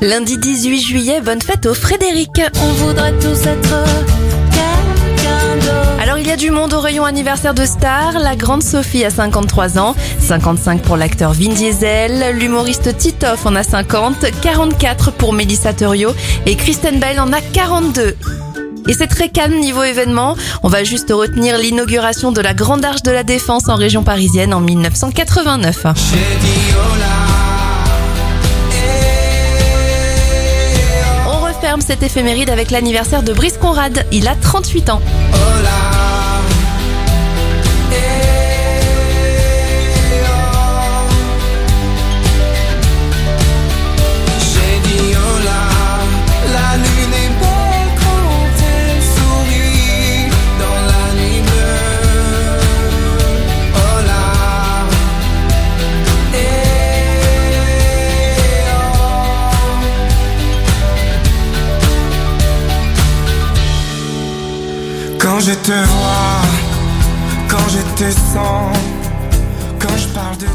Lundi 18 juillet, bonne fête au Frédéric. On voudrait tous être. Alors il y a du monde au rayon anniversaire de Star. La grande Sophie a 53 ans, 55 pour l'acteur Vin Diesel, l'humoriste Titoff en a 50, 44 pour Melissa Thurio et Kristen Bell en a 42. Et c'est très calme niveau événement. On va juste retenir l'inauguration de la Grande Arche de la Défense en région parisienne en 1989. Cette éphéméride avec l'anniversaire de Brice Conrad. Il a 38 ans. Quand je te vois, quand je te sens, quand je parle de toi.